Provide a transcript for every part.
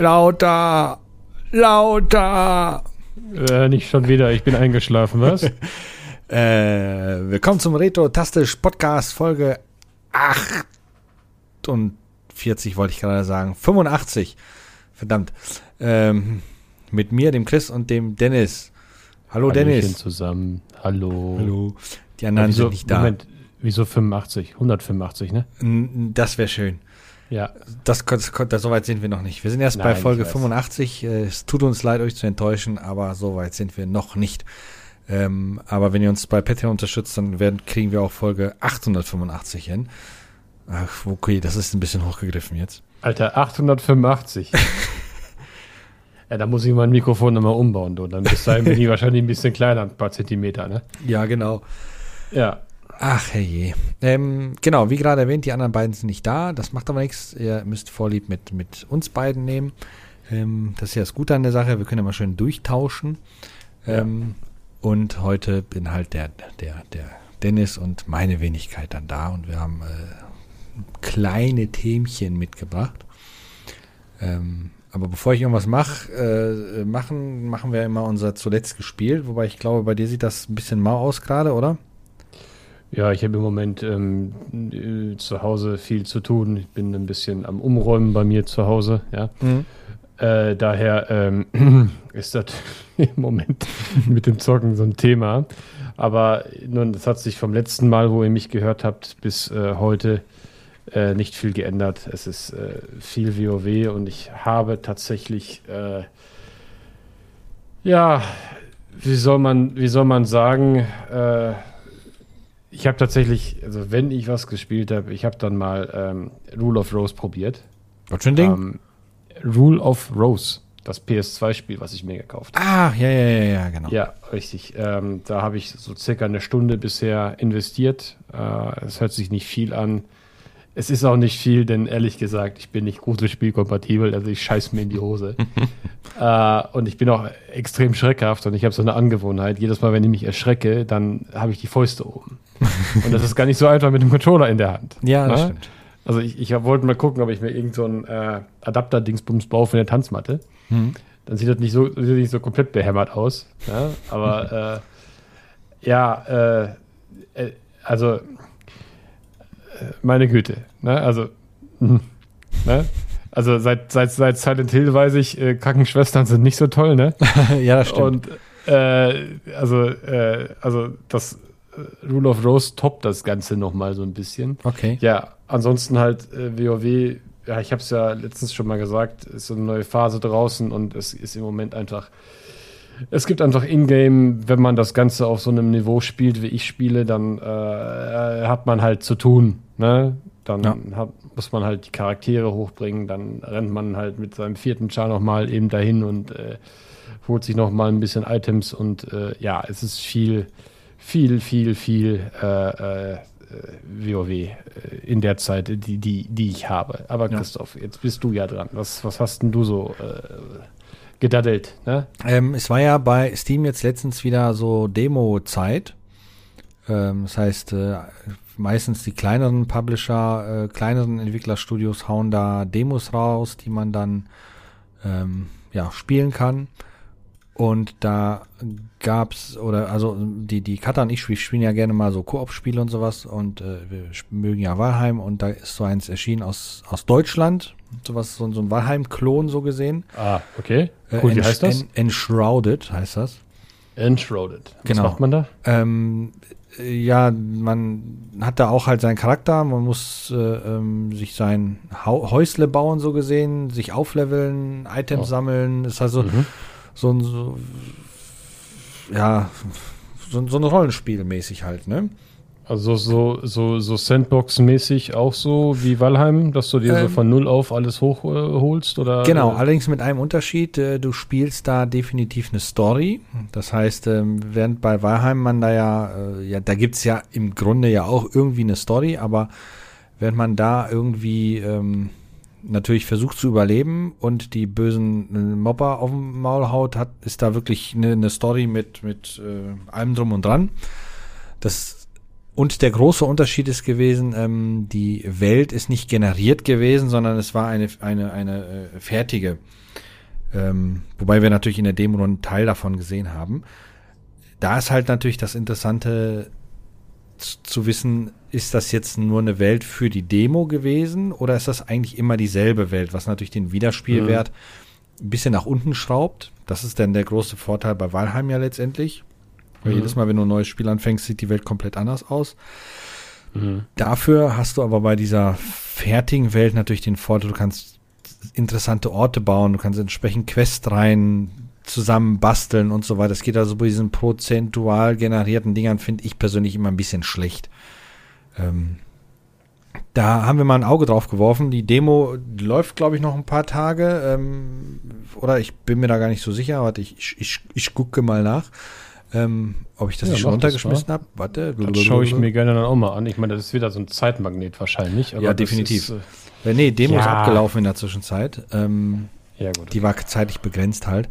Lauter! Lauter! Äh, nicht schon wieder, ich bin eingeschlafen, was? äh, willkommen zum Retro-Tastisch Podcast Folge 48, wollte ich gerade sagen. 85. Verdammt. Ähm, mit mir, dem Chris und dem Dennis. Hallo Hallöchen Dennis. zusammen. Hallo. Hallo. Die anderen wieso, sind nicht da. Moment, wieso 85? 185, ne? Das wäre schön. Ja. Das, das, das, so weit sind wir noch nicht. Wir sind erst bei Nein, Folge ich weiß. 85. Äh, Es tut uns leid, euch zu enttäuschen, aber so weit sind wir noch nicht. Ähm, aber wenn ihr uns bei Patreon unterstützt, dann werden, kriegen wir auch Folge 885 hin. Ach, okay, das ist ein bisschen hochgegriffen jetzt. Alter, 885. ja, da muss ich mein Mikrofon nochmal umbauen, du. Dann bis dahin bin ich wahrscheinlich ein bisschen kleiner, ein paar Zentimeter, ne? Ja, genau. Ja. Ach herrje. Ähm, genau, wie gerade erwähnt, die anderen beiden sind nicht da. Das macht aber nichts. Ihr müsst Vorlieb mit, mit uns beiden nehmen. Ähm, das ist ja das Gute an der Sache. Wir können immer schön durchtauschen. Ähm, Und heute bin halt der, der, der Dennis und meine Wenigkeit dann da. Und wir haben äh, kleine Themchen mitgebracht. Ähm, aber bevor ich irgendwas mache, äh, machen, machen wir immer unser zuletzt gespielt. Wobei ich glaube, bei dir sieht das ein bisschen mau aus gerade, oder? Ja, ich habe im Moment ähm, äh, zu Hause viel zu tun. Ich bin ein bisschen am Umräumen bei mir zu Hause, ja. Äh, daher ähm, ist das im Moment mit dem Zocken so ein Thema. Aber nun, das hat sich vom letzten Mal, wo ihr mich gehört habt, bis äh, heute äh, nicht viel geändert. Es ist äh, viel WoW und ich habe tatsächlich, äh, ja, wie soll man, wie soll man sagen, äh, ich habe tatsächlich, also wenn ich was gespielt habe, ich habe dann mal ähm, Rule of Rose probiert. Was für ein Ding? Ähm, Rule of Rose, das PS2-Spiel, was ich mir gekauft habe. Ah, ja, ja, ja, ja, genau. Ja, richtig. Ähm, da habe ich so circa eine Stunde bisher investiert. Äh, es hört sich nicht viel an. Es ist auch nicht viel, denn ehrlich gesagt, ich bin nicht Gruselspielkompatibel, also ich scheiß mir in die Hose. äh, und ich bin auch extrem schreckhaft und ich habe so eine Angewohnheit. Jedes Mal, wenn ich mich erschrecke, dann habe ich die Fäuste oben. und das ist gar nicht so einfach mit dem Controller in der Hand. Ja, das Ne? stimmt. Also ich, ich wollte mal gucken, ob ich mir irgend so einen äh, Adapter-Dingsbums baue für eine Tanzmatte. Hm. Dann sieht das nicht so, sieht nicht so komplett behämmert aus. Ja? Aber äh, ja, äh, äh, also äh, meine Güte. Ne? Also, mhm. ne? also seit, seit, seit Silent Hill weiß ich, äh, Krankenschwestern sind nicht so toll, ne? ja, das stimmt. Und äh, also, äh, also das Rule of Rose toppt das Ganze nochmal so ein bisschen. okay. Ja, ansonsten halt äh, WoW, ja, ich habe es ja letztens schon mal gesagt, ist so eine neue Phase draußen und es ist im Moment einfach, es gibt einfach Ingame, wenn man das Ganze auf so einem Niveau spielt, wie ich spiele, dann äh, hat man halt zu tun, ne? Dann Ja. hat, muss man halt die Charaktere hochbringen, dann rennt man halt mit seinem vierten Char nochmal eben dahin und äh, holt sich nochmal ein bisschen Items und äh, ja, es ist viel, viel, viel, viel äh, äh, WoW äh, in der Zeit, die, die, die ich habe. Aber Ja. Christoph, jetzt bist du ja dran. Was, was hast denn du so äh, gedaddelt? Ne? Ähm, es war ja bei Steam jetzt letztens wieder so Demo-Zeit. Ähm, das heißt, äh, meistens die kleineren Publisher, äh, kleineren Entwicklerstudios hauen da Demos raus, die man dann ähm, ja, spielen kann. Und da gab's, oder also die, die Katha und ich spielen ja gerne mal so Koop-Spiele und sowas und äh, wir mögen ja Valheim und da ist so eins erschienen aus, aus Deutschland. Sowas, so, so ein Valheim-Klon so gesehen. Ah, okay. Äh, Cool, wie Ensh- heißt das? En Enshrouded heißt das. Enshrouded. Was Genau. macht man da? Ähm, äh, ja, man hat da auch halt seinen Charakter, man muss äh, ähm, sich sein Hau Häusle bauen, so gesehen, sich aufleveln, Items Oh. sammeln. Ist halt so, Mhm. So ein, so, ja, so, so ein Rollenspiel mäßig halt, ne? Also so, so, so Sandbox-mäßig auch so wie Valheim, dass du dir so Ähm, von null auf alles hochholst? oder? Genau, äh, allerdings mit einem Unterschied. äh, Du spielst da definitiv eine Story. Das heißt, ähm, während bei Valheim man da ja, äh, ja, da gibt's ja im Grunde ja auch irgendwie eine Story, aber während man da irgendwie ähm, natürlich versucht zu überleben und die bösen äh, Mobber auf dem Maul haut, hat, ist da wirklich eine, eine Story mit, mit äh, allem drum und dran. Das und der große Unterschied ist gewesen, ähm, die Welt ist nicht generiert gewesen, sondern es war eine, eine, eine äh, fertige. Ähm, wobei wir natürlich in der Demo einen Teil davon gesehen haben. Da ist halt natürlich das Interessante zu wissen, ist das jetzt nur eine Welt für die Demo gewesen oder ist das eigentlich immer dieselbe Welt, was natürlich den Wiederspielwert mhm. ein bisschen nach unten schraubt. Das ist dann der große Vorteil bei Valheim ja letztendlich. Weil mhm. jedes Mal, wenn du ein neues Spiel anfängst, sieht die Welt komplett anders aus. Mhm. Dafür hast du aber bei dieser fertigen Welt natürlich den Vorteil, du kannst interessante Orte bauen, du kannst entsprechend Quests rein zusammen basteln und so weiter. Das geht also bei diesen prozentual generierten Dingern, finde ich persönlich immer ein bisschen schlecht. Ähm, da haben wir mal ein Auge drauf geworfen. Die Demo läuft, glaube ich, noch ein paar Tage. Ähm, oder ich bin mir da gar nicht so sicher. Warte, ich, ich, ich, ich gucke mal nach. Ähm, ob ich das ja, schon runtergeschmissen habe? Warte. Das schaue ich mir gerne dann auch mal an. Ich meine, das ist wieder so ein Zeitmagnet wahrscheinlich. ja, definitiv. Ist, äh, nee, Demo ja. ist abgelaufen in der Zwischenzeit. Ähm, ja, gut. Die war zeitlich begrenzt halt.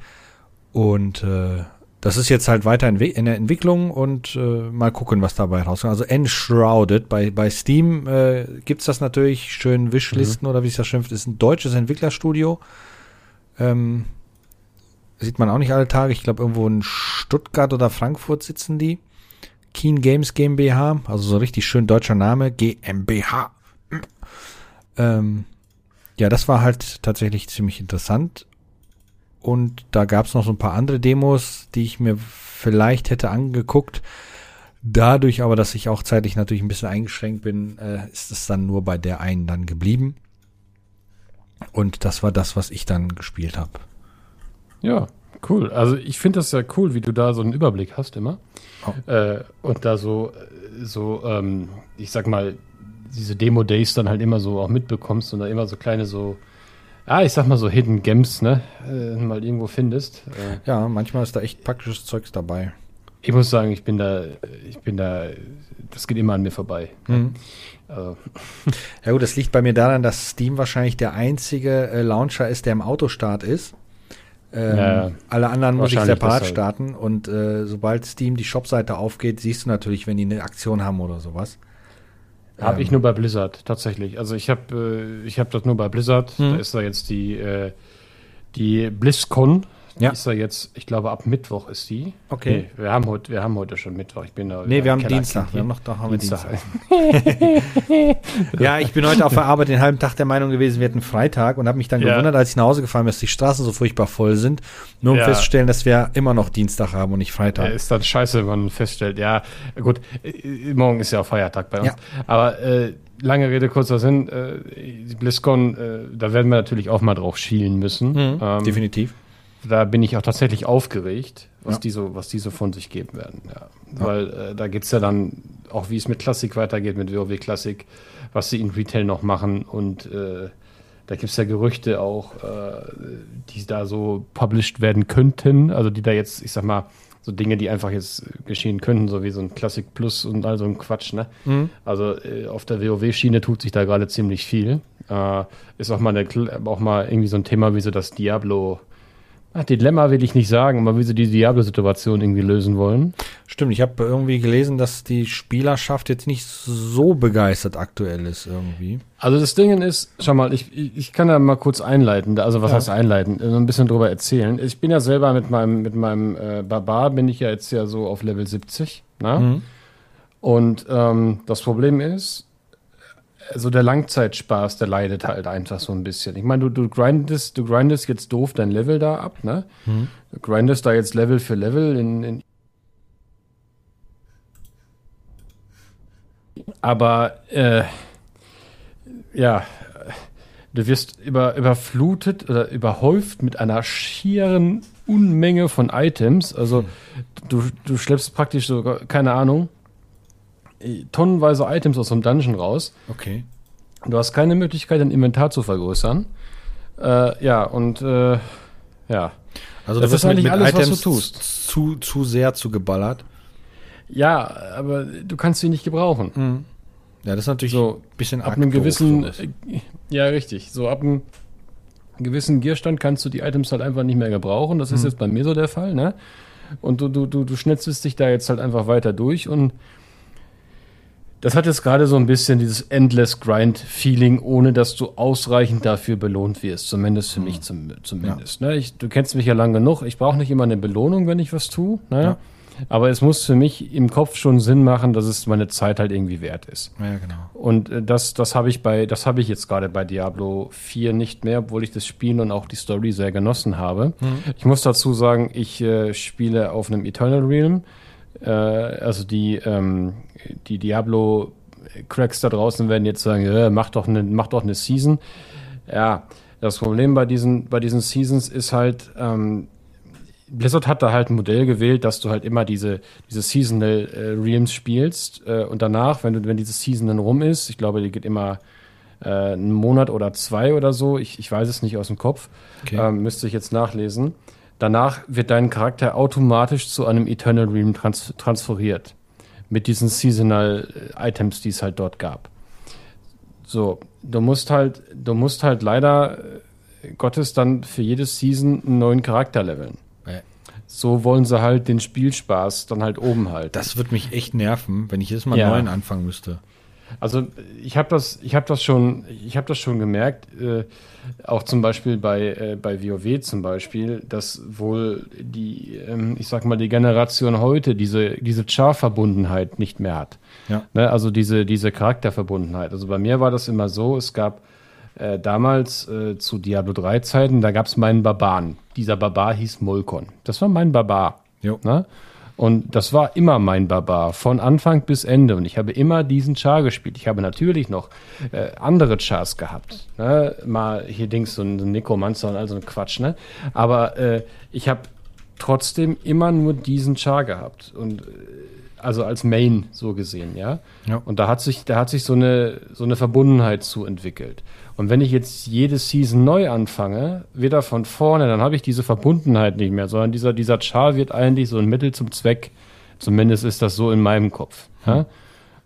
Und äh, das ist jetzt halt weiter in, in der Entwicklung und äh, mal gucken, was dabei rauskommt. Also Enshrouded, bei, bei Steam äh, gibt das natürlich, schön Wishlisten mhm. oder wie es das schimpft, ist ein deutsches Entwicklerstudio. Ähm, sieht man auch nicht alle Tage. Ich glaube, irgendwo in Stuttgart oder Frankfurt sitzen die. Keen Games GmbH, also so richtig schön deutscher Name, GmbH. Ähm, ja, das war halt tatsächlich ziemlich interessant. Und da gab es noch so ein paar andere Demos, die ich mir vielleicht hätte angeguckt. Dadurch aber, dass ich auch zeitlich natürlich ein bisschen eingeschränkt bin, äh, ist es dann nur bei der einen dann geblieben. Und das war das, was ich dann gespielt habe. Ja, cool. Also ich finde das ja cool, wie du da so einen Überblick hast immer. Oh. Äh, und da so, so ähm, ich sag mal, diese Demo-Days dann halt immer so auch mitbekommst und da immer so kleine so ja, ich sag mal so Hidden Gems, ne? Äh, mal irgendwo findest. Äh, ja, manchmal ist da echt praktisches Zeugs dabei. Ich muss sagen, ich bin da, ich bin da, das geht immer an mir vorbei. Mhm. Also. Ja gut, das liegt bei mir daran, dass Steam wahrscheinlich der einzige äh, Launcher ist, der im Autostart ist. Ähm, ja, alle anderen muss ich separat starten und äh, sobald Steam die Shopseite aufgeht, siehst du natürlich, wenn die eine Aktion haben oder sowas. Habe ähm, ich nur bei Blizzard, tatsächlich. Also ich habe äh, ich hab das nur bei Blizzard. Hm. Da ist da jetzt die, äh, die BlizzCon. Ja. ist da jetzt, ich glaube, ab Mittwoch ist die. Okay. Nee, wir haben heute, wir haben heute schon Mittwoch. Ich bin da. Nee, wir haben Keller Dienstag. Wir haben noch, doch haben Dienstag. Dienstag. ja, ich bin heute auf der Arbeit den halben Tag der Meinung gewesen, wir hätten Freitag und habe mich dann ja. gewundert, als ich nach Hause gefahren bin, dass die Straßen so furchtbar voll sind, nur um ja. festzustellen, dass wir immer noch Dienstag haben und nicht Freitag. Ja, ist dann scheiße, wenn man feststellt, ja, gut, äh, morgen ist ja auch Feiertag bei uns. Ja. Aber äh, lange Rede, kurzer Sinn, äh, BlizzCon, äh, da werden wir natürlich auch mal drauf schielen müssen. Mhm, ähm, definitiv da bin ich auch tatsächlich aufgeregt, was, ja. die, so, was die so von sich geben werden. Ja. ja. Weil äh, da geht es ja dann auch, wie es mit Klassik weitergeht, mit WoW Klassik, was sie in Retail noch machen und äh, da gibt es ja Gerüchte auch, äh, die da so published werden könnten, also die da jetzt, ich sag mal, so Dinge, die einfach jetzt geschehen könnten, so wie so ein Classic Plus und all so ein Quatsch, ne? Mhm. Also äh, auf der WoW-Schiene tut sich da gerade ziemlich viel. Äh, ist auch mal, eine, auch mal irgendwie so ein Thema wie so das Diablo Ach, Dilemma will ich nicht sagen, aber wie sie die Diablo-Situation irgendwie lösen wollen. Stimmt, ich habe irgendwie gelesen, dass die Spielerschaft jetzt nicht so begeistert aktuell ist irgendwie. Also das Ding ist, schau mal, ich, ich kann da mal kurz einleiten, also was ja. heißt einleiten, so ein bisschen drüber erzählen. Ich bin ja selber mit meinem, mit meinem äh, Barbar, bin ich ja jetzt ja so auf Level 70, ne? Mhm. Und ähm, das Problem ist, also der Langzeitspaß, der leidet halt einfach so ein bisschen. Ich meine, du, du grindest, du grindest jetzt doof dein Level da ab, ne? Mhm. Du grindest da jetzt Level für Level in, in aber äh, ja, du wirst über, überflutet oder überhäuft mit einer schieren Unmenge von Items. Also du, du schleppst praktisch so, keine Ahnung, tonnenweise Items aus dem Dungeon raus. Okay. Du hast keine Möglichkeit, dein Inventar zu vergrößern. Äh, ja, und äh, ja. Also das ist eigentlich mit alles, Items was du tust. Zu, zu sehr zu geballert. Ja, aber du kannst sie nicht gebrauchen. Mhm. Ja, das ist natürlich so ein bisschen ab einem gewissen. Äh, ja, richtig. So ab einem gewissen Gierstand kannst du die Items halt einfach nicht mehr gebrauchen. Das mhm. ist jetzt bei mir so der Fall, ne? Und du, du, du, du schnetzelst dich da jetzt halt einfach weiter durch und Das hat jetzt gerade so ein bisschen dieses Endless Grind-Feeling, ohne dass du ausreichend dafür belohnt wirst. Zumindest für mhm. mich zum, zumindest. Ja. Ne? Ich, du kennst mich ja lang genug. Ich brauche nicht immer eine Belohnung, wenn ich was tue. Ne? Ja. Aber es muss für mich im Kopf schon Sinn machen, dass es meine Zeit halt irgendwie wert ist. Ja, genau. Und äh, das, das habe ich bei, das habe ich jetzt gerade bei Diablo 4 nicht mehr, obwohl ich das Spiel und auch die Story sehr genossen habe. Mhm. Ich muss dazu sagen, ich äh, spiele auf einem Eternal Realm. Äh, also die, ähm, die Diablo Cracks da draußen werden jetzt sagen, äh, mach doch eine, mach doch eine Season. Ja, das Problem bei diesen, bei diesen Seasons ist halt, ähm, Blizzard hat da halt ein Modell gewählt, dass du halt immer diese, diese Seasonal äh, Realms spielst äh, und danach, wenn du, wenn diese Season dann rum ist, ich glaube, die geht immer äh, einen Monat oder zwei oder so, ich, ich weiß es nicht aus dem Kopf, okay. ähm, müsste ich jetzt nachlesen. Danach wird dein Charakter automatisch zu einem Eternal Realm trans transferiert. Mit diesen Seasonal äh, Items, die es halt dort gab. So, du musst halt, du musst halt leider äh, Gottes dann für jede Season einen neuen Charakter leveln so wollen sie halt den Spielspaß dann halt oben halten. Das wird mich echt nerven, wenn ich jetzt mal ja. neuen anfangen müsste. Also ich habe das, ich habe das schon, ich habe das schon gemerkt, äh, auch zum Beispiel bei äh, bei WoW zum Beispiel, dass wohl die, ähm, ich sag mal die Generation heute diese diese Char-Verbundenheit nicht mehr hat. Ja. Ne? Also diese diese Charakterverbundenheit. Also bei mir war das immer so, es gab äh, damals äh, zu Diablo 3 Zeiten, da gab es meinen Barbaren. Dieser Barbar hieß Molkon. Das war mein Barbar. Ne? Und das war immer mein Barbar, von Anfang bis Ende. Und ich habe immer diesen Char gespielt. Ich habe natürlich noch äh, andere Chars gehabt. Ne? Mal hier Dings, so ein Necromancer und all so ein Quatsch. Ne? Aber äh, ich habe trotzdem immer nur diesen Char gehabt. Und äh, also als Main so gesehen, ja. ja. Und da hat sich, da hat sich so eine, so eine Verbundenheit zu entwickelt. Und wenn ich jetzt jede Season neu anfange, wieder von vorne, dann habe ich diese Verbundenheit nicht mehr, sondern dieser, dieser Char wird eigentlich so ein Mittel zum Zweck. Zumindest ist das so in meinem Kopf. Ja?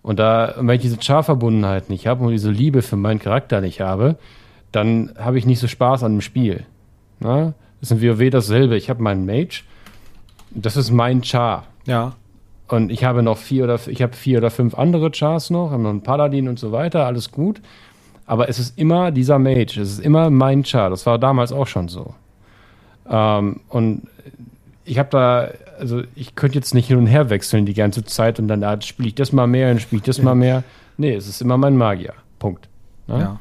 Und da, wenn ich diese Char-Verbundenheit nicht habe und diese Liebe für meinen Charakter nicht habe, dann habe ich nicht so Spaß an dem Spiel. Ja? Das ist in WoW dasselbe. Ich habe meinen Mage, das ist mein Char. Ja. Und ich habe noch vier oder ich habe vier oder fünf andere Chars noch, habe noch einen Paladin und so weiter, alles gut. Aber es ist immer dieser Mage, es ist immer mein Char. Das war damals auch schon so. Ähm, und ich habe da, also ich könnte jetzt nicht hin und her wechseln die ganze Zeit und dann da spiele ich das mal mehr, dann spiele ich das mal mehr. Nee, es ist immer mein Magier. Punkt. Ne? Ja.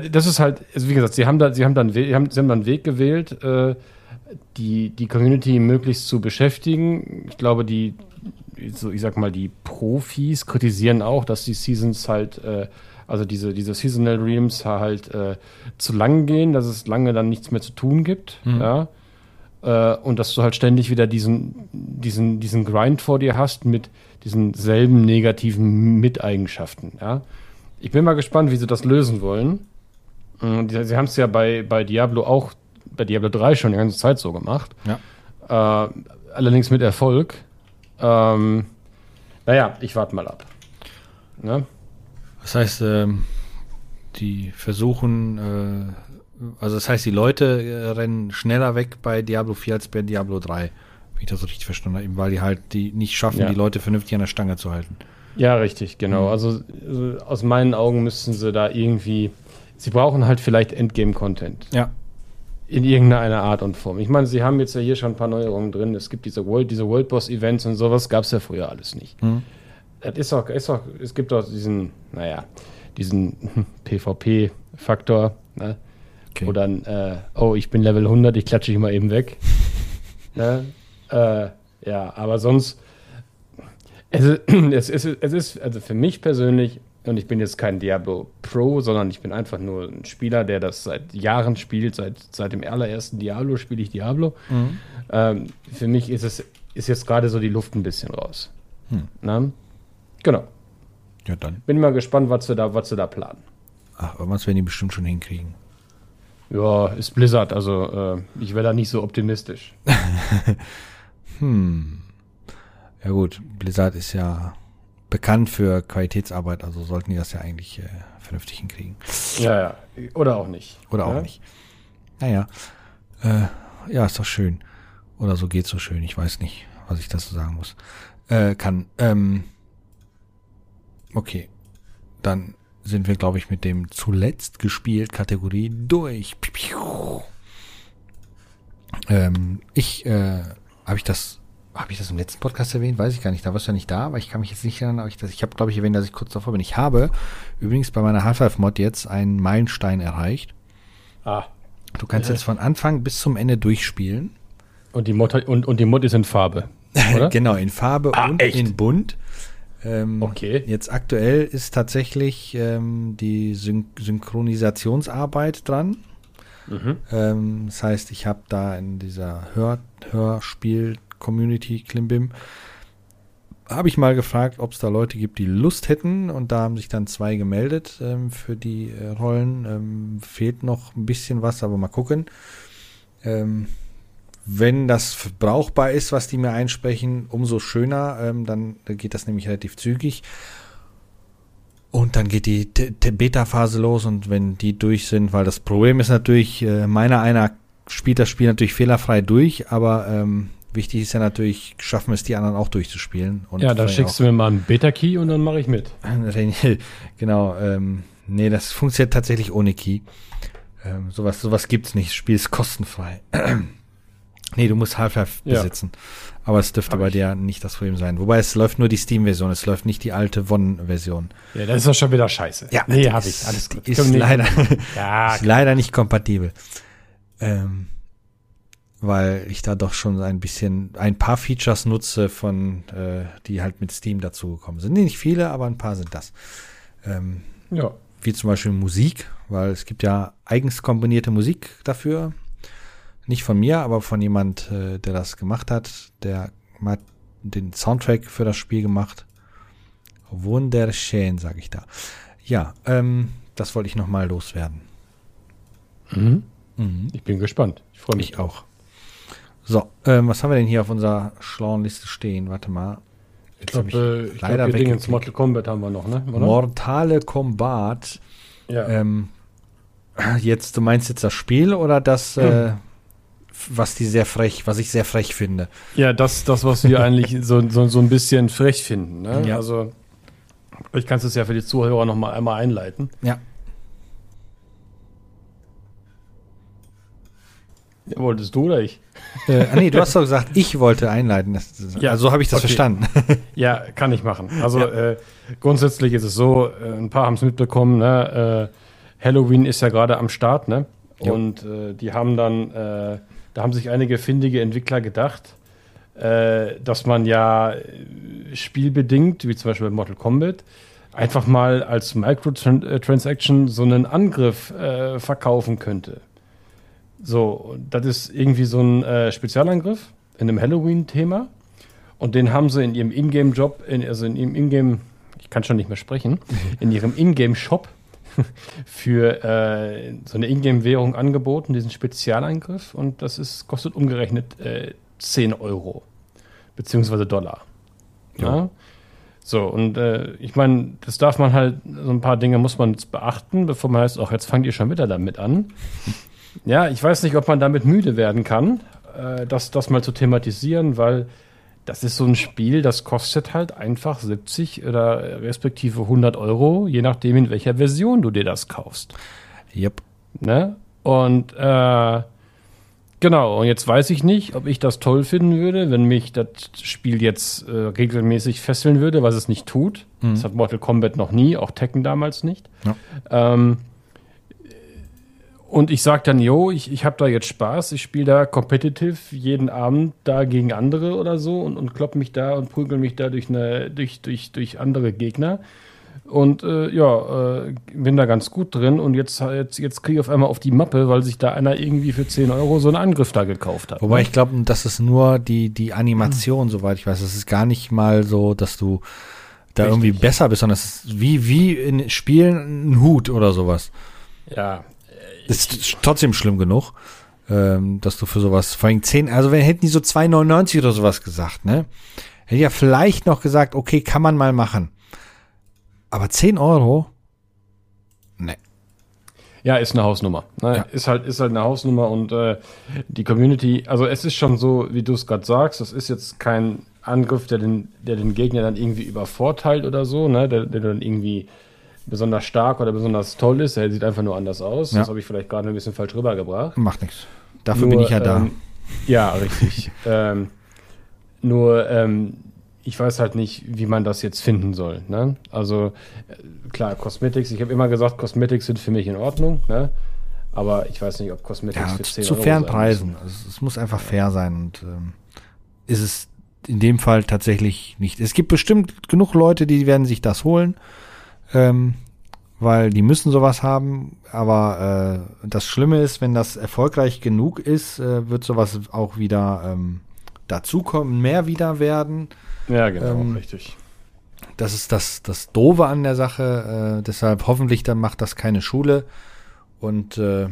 Das ist halt, also wie gesagt, sie haben da, sie haben dann, sie haben, sie haben dann einen Weg gewählt, äh, die, die Community möglichst zu beschäftigen. Ich glaube, die, so ich sag mal, die Profis kritisieren auch, dass die Seasons halt, äh, also diese, diese Seasonal Realms halt äh, zu lang gehen, dass es lange dann nichts mehr zu tun gibt. Mhm. Ja. Äh, und dass du halt ständig wieder diesen, diesen, diesen Grind vor dir hast mit diesen selben negativen Miteigenschaften. Ja. Ich bin mal gespannt, wie sie das lösen wollen. Äh, sie haben es ja bei, bei Diablo auch, bei Diablo 3 schon die ganze Zeit so gemacht. Ja. Äh, allerdings mit Erfolg. Ähm, naja, ich warte mal ab. Ne? Das heißt, ähm, die versuchen, äh, also das heißt, die Leute äh, rennen schneller weg bei Diablo 4 als bei Diablo 3, wenn ich das so richtig verstanden habe, weil die halt die nicht schaffen, ja. die Leute vernünftig an der Stange zu halten. Ja, richtig, genau. Mhm. Also, also aus meinen Augen müssten sie da irgendwie, sie brauchen halt vielleicht Endgame-Content. Ja in irgendeiner Art und Form. Ich meine, sie haben jetzt ja hier schon ein paar Neuerungen drin. Es gibt diese World, diese World Boss Events und sowas gab es ja früher alles nicht. Hm. Das ist auch, ist auch, es gibt auch diesen, naja, diesen PvP-Faktor, ne? okay. wo dann, äh, oh, ich bin Level 100, ich klatsche dich mal eben weg. ne? äh, ja, aber sonst, es ist, es, ist, es ist, also für mich persönlich und ich bin jetzt kein Diablo Pro, sondern ich bin einfach nur ein Spieler, der das seit Jahren spielt. Seit, seit dem allerersten Diablo spiele ich Diablo. Mhm. Ähm, für mich ist es ist jetzt gerade so die Luft ein bisschen raus. Hm. Na? Genau. Ja, dann. Bin mal gespannt, was sie da, was sie da planen. Ach, aber was werden die bestimmt schon hinkriegen. Ja, ist Blizzard, also äh, ich wäre da nicht so optimistisch. hm. Ja gut, Blizzard ist ja bekannt für Qualitätsarbeit, also sollten die das ja eigentlich äh, vernünftig hinkriegen. Ja, ja. Oder auch nicht. Oder ja? auch nicht. Naja. Äh, ja, ist doch schön. Oder so geht's so schön. Ich weiß nicht, was ich dazu sagen muss. Äh, kann. Ähm, Okay. Dann sind wir, glaube ich, mit dem zuletzt gespielt Kategorie durch. Ähm, ich, äh, habe ich das, habe ich das im letzten Podcast erwähnt? Weiß ich gar nicht. Da warst du ja nicht da, aber ich kann mich jetzt nicht erinnern, ob ich das, ich habe, glaube ich, erwähnt, dass ich kurz davor bin. Ich habe übrigens bei meiner Half-Life-Mod jetzt einen Meilenstein erreicht. Ah. Du kannst Ja. jetzt von Anfang bis zum Ende durchspielen. Und die Mod, und, und die Mod ist in Farbe. Oder? genau, in Farbe Ah, und echt? in bunt. Ähm, Okay. Jetzt aktuell ist tatsächlich ähm, die Syn Synchronisationsarbeit dran. Mhm. Ähm, das heißt, ich habe da in dieser Hör Hörspiel-Community Klimbim habe ich mal gefragt, ob es da Leute gibt, die Lust hätten und da haben sich dann zwei gemeldet ähm, für die äh, Rollen. Ähm, fehlt noch ein bisschen was, aber mal gucken. Ähm, wenn das brauchbar ist, was die mir einsprechen, umso schöner. Ähm, dann geht das nämlich relativ zügig. Und dann geht die Beta-Phase los und wenn die durch sind, weil das Problem ist natürlich, äh, meiner einer spielt das Spiel natürlich fehlerfrei durch, aber ähm, wichtig ist ja natürlich, schaffen wir es die anderen auch durchzuspielen. Und Ja, dann schickst du mir mal einen Beta-Key und dann mache ich mit. genau, ähm, nee, das funktioniert tatsächlich ohne Key. Ähm, sowas, sowas gibt's nicht. Das Spiel ist kostenfrei. nee, du musst Half-Life Ja. besitzen. Aber es dürfte Hab bei ich. dir nicht das Problem sein. Wobei es läuft nur die Steam-Version, es läuft nicht die alte One-Version. Ja, das ist doch schon wieder scheiße. Ja, nee, habe ich. Alles gut. ist nicht- leider- Ja, ist leider nicht kompatibel. Ähm, weil ich da doch schon ein bisschen, ein paar Features nutze von, äh, die halt mit Steam dazugekommen sind. Nicht viele, aber ein paar sind das. Ähm, ja. wie zum Beispiel Musik, weil es gibt ja eigens komponierte Musik dafür. Nicht von mir, aber von jemand, äh, der das gemacht hat. Der hat den Soundtrack für das Spiel gemacht. Wunderschön, sage ich da. Ja, ähm, das wollte ich nochmal loswerden. Mhm. Mhm. Ich bin gespannt. Ich freue mich Ich auch. So, ähm, was haben wir denn hier auf unserer schlauen Liste stehen? Warte mal. Ich glaube, äh, ich leider glaub, wir ins. Mortal Kombat haben wir noch, ne? Oder? Mortale Kombat. ja. Ähm, jetzt, du meinst jetzt das Spiel oder das, äh, f- was die sehr frech, was ich sehr frech finde? ja, das, das, was wir eigentlich so, so, so ein bisschen frech finden. Ne? Ja. Also, ich kann es ja für die Zuhörer noch mal einmal einleiten. Ja. Ja, wolltest du oder ich? Äh, ah, nee, du hast doch gesagt, ich wollte einleiten. Ja, also so habe ich das okay. verstanden. Ja, kann ich machen. Also Ja. äh, grundsätzlich ist es so, äh, ein paar haben es mitbekommen, ne? äh, Halloween ist ja gerade am Start, ne? Und äh, die haben dann, äh, da haben sich einige findige Entwickler gedacht, äh, dass man ja äh, spielbedingt, wie zum Beispiel bei Mortal Kombat, einfach mal als Microtransaction so einen Angriff äh, verkaufen könnte. So, das ist irgendwie so ein äh, Spezialangriff in einem Halloween-Thema. Und den haben sie in ihrem Ingame-Job, in, also in ihrem Ingame, ich kann schon nicht mehr sprechen, in ihrem Ingame-Shop für äh, so eine Ingame-Währung angeboten, diesen Spezialangriff. Und das ist, kostet umgerechnet äh, 10 Euro, beziehungsweise Dollar. Ja. So, und äh, ich meine, das darf man halt, so ein paar Dinge muss man jetzt beachten, bevor man heißt, auch jetzt fangt ihr schon wieder damit an. Ja, ich weiß nicht, ob man damit müde werden kann, äh, das, das mal zu thematisieren, weil das ist so ein Spiel, das kostet halt einfach 70 oder respektive 100 Euro, je nachdem, in welcher Version du dir das kaufst. Yep. Ne? Und äh, genau, und jetzt weiß ich nicht, ob ich das toll finden würde, wenn mich das Spiel jetzt äh, regelmäßig fesseln würde, was es nicht tut. Mhm. Das hat Mortal Kombat noch nie, auch Tekken damals nicht. Ja. Ähm, und ich sage dann, jo, ich, ich habe da jetzt Spaß, ich spiele da competitive jeden Abend da gegen andere oder so und, und klopp mich da und prügel mich da durch, eine, durch, durch, durch andere Gegner. Und äh, ja, äh, bin da ganz gut drin und jetzt, jetzt, jetzt kriege ich auf einmal auf die Mappe, weil sich da einer irgendwie für 10 Euro so einen Angriff da gekauft hat. Wobei ich glaube, das ist nur die, die Animation, soweit ich weiß. Es ist gar nicht mal so, dass du da Richtig. irgendwie besser bist, sondern es ist wie, wie in Spielen ein Hut oder sowas. Ja, ist trotzdem schlimm genug, ähm, dass du für sowas, vor allem 10, also wenn hätten die so 2,99 oder sowas gesagt, ne? Hätte ich ja vielleicht noch gesagt, okay, kann man mal machen. Aber 10 Euro? Ne. Ja, ist eine Hausnummer. Ne? Ja. Ist, halt, ist halt eine Hausnummer und äh, die Community, also es ist schon so, wie du es gerade sagst, das ist jetzt kein Angriff, der den, der den Gegner dann irgendwie übervorteilt oder so, ne? der, der dann irgendwie besonders stark oder besonders toll ist. Er sieht einfach nur anders aus. Ja. Das habe ich vielleicht gerade ein bisschen falsch rübergebracht. Macht nichts. Dafür nur, bin ich ja da. Ähm, ja, richtig. ähm, nur, ähm, ich weiß halt nicht, wie man das jetzt finden soll. Ne? Also, äh, klar, Cosmetics, ich habe immer gesagt, Cosmetics sind für mich in Ordnung. Ne? Aber ich weiß nicht, ob Cosmetics ja, für 10 zu Euro fairen Preisen. Also, es muss einfach fair sein und ähm, ist es in dem Fall tatsächlich nicht. Es gibt bestimmt genug Leute, die werden sich das holen, ähm, weil die müssen sowas haben. Aber äh, das Schlimme ist, wenn das erfolgreich genug ist, äh, wird sowas auch wieder ähm, dazukommen, mehr wieder werden. Ja, genau, ähm, richtig. Das ist das, das Doofe an der Sache. Äh, deshalb hoffentlich dann macht das keine Schule und äh,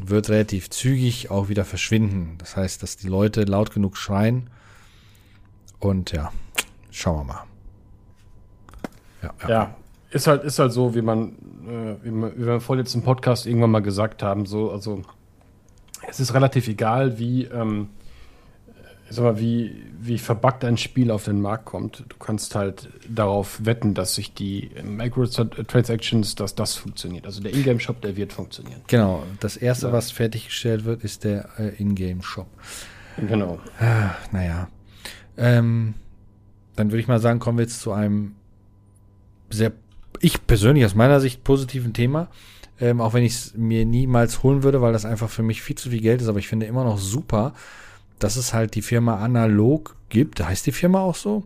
wird relativ zügig auch wieder verschwinden. Das heißt, dass die Leute laut genug schreien. Und ja, schauen wir mal. Ja, ja. ja ist halt, ist halt so, wie man, äh, wie, man, wie wir im vorletzten Podcast irgendwann mal gesagt haben, so, also es ist relativ egal, wie, ähm, sag mal, wie, wie verbuggt ein Spiel auf den Markt kommt. Du kannst halt darauf wetten, dass sich die Microtransactions, dass das funktioniert. Also der Ingame-Shop, der wird funktionieren. Genau. Das erste, ja. was fertiggestellt wird, ist der äh, Ingame-Shop. Genau. Ah, naja. Ähm, dann würde ich mal sagen, kommen wir jetzt zu einem sehr, ich persönlich aus meiner Sicht positiven Thema. Ähm, auch wenn ich es mir niemals holen würde, weil das einfach für mich viel zu viel Geld ist, aber ich finde immer noch super, dass es halt die Firma Analog gibt. Heißt die Firma auch so?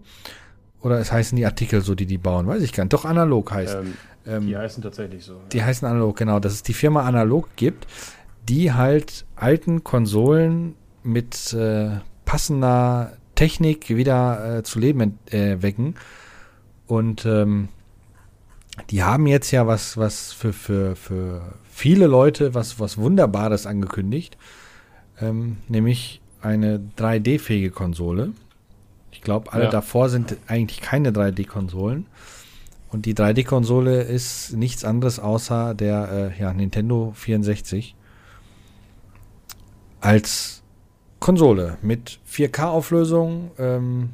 Oder es heißen die Artikel so, die die bauen? Weiß ich gar nicht. Doch, Analog heißt. Ähm, ähm, die heißen tatsächlich so. Die ja. heißen Analog, genau. Dass es die Firma Analog gibt, die halt alten Konsolen mit äh, passender Technik wieder äh, zu Leben äh, wecken. Und ähm, die haben jetzt ja was, was für, für, für viele Leute was, was Wunderbares angekündigt. Ähm, nämlich eine 3D-fähige Konsole. Ich glaube, alle ja. davor sind eigentlich keine 3D-Konsolen. Und die 3D-Konsole ist nichts anderes außer der äh, ja, Nintendo 64 als Konsole mit 4K-Auflösung. Ähm,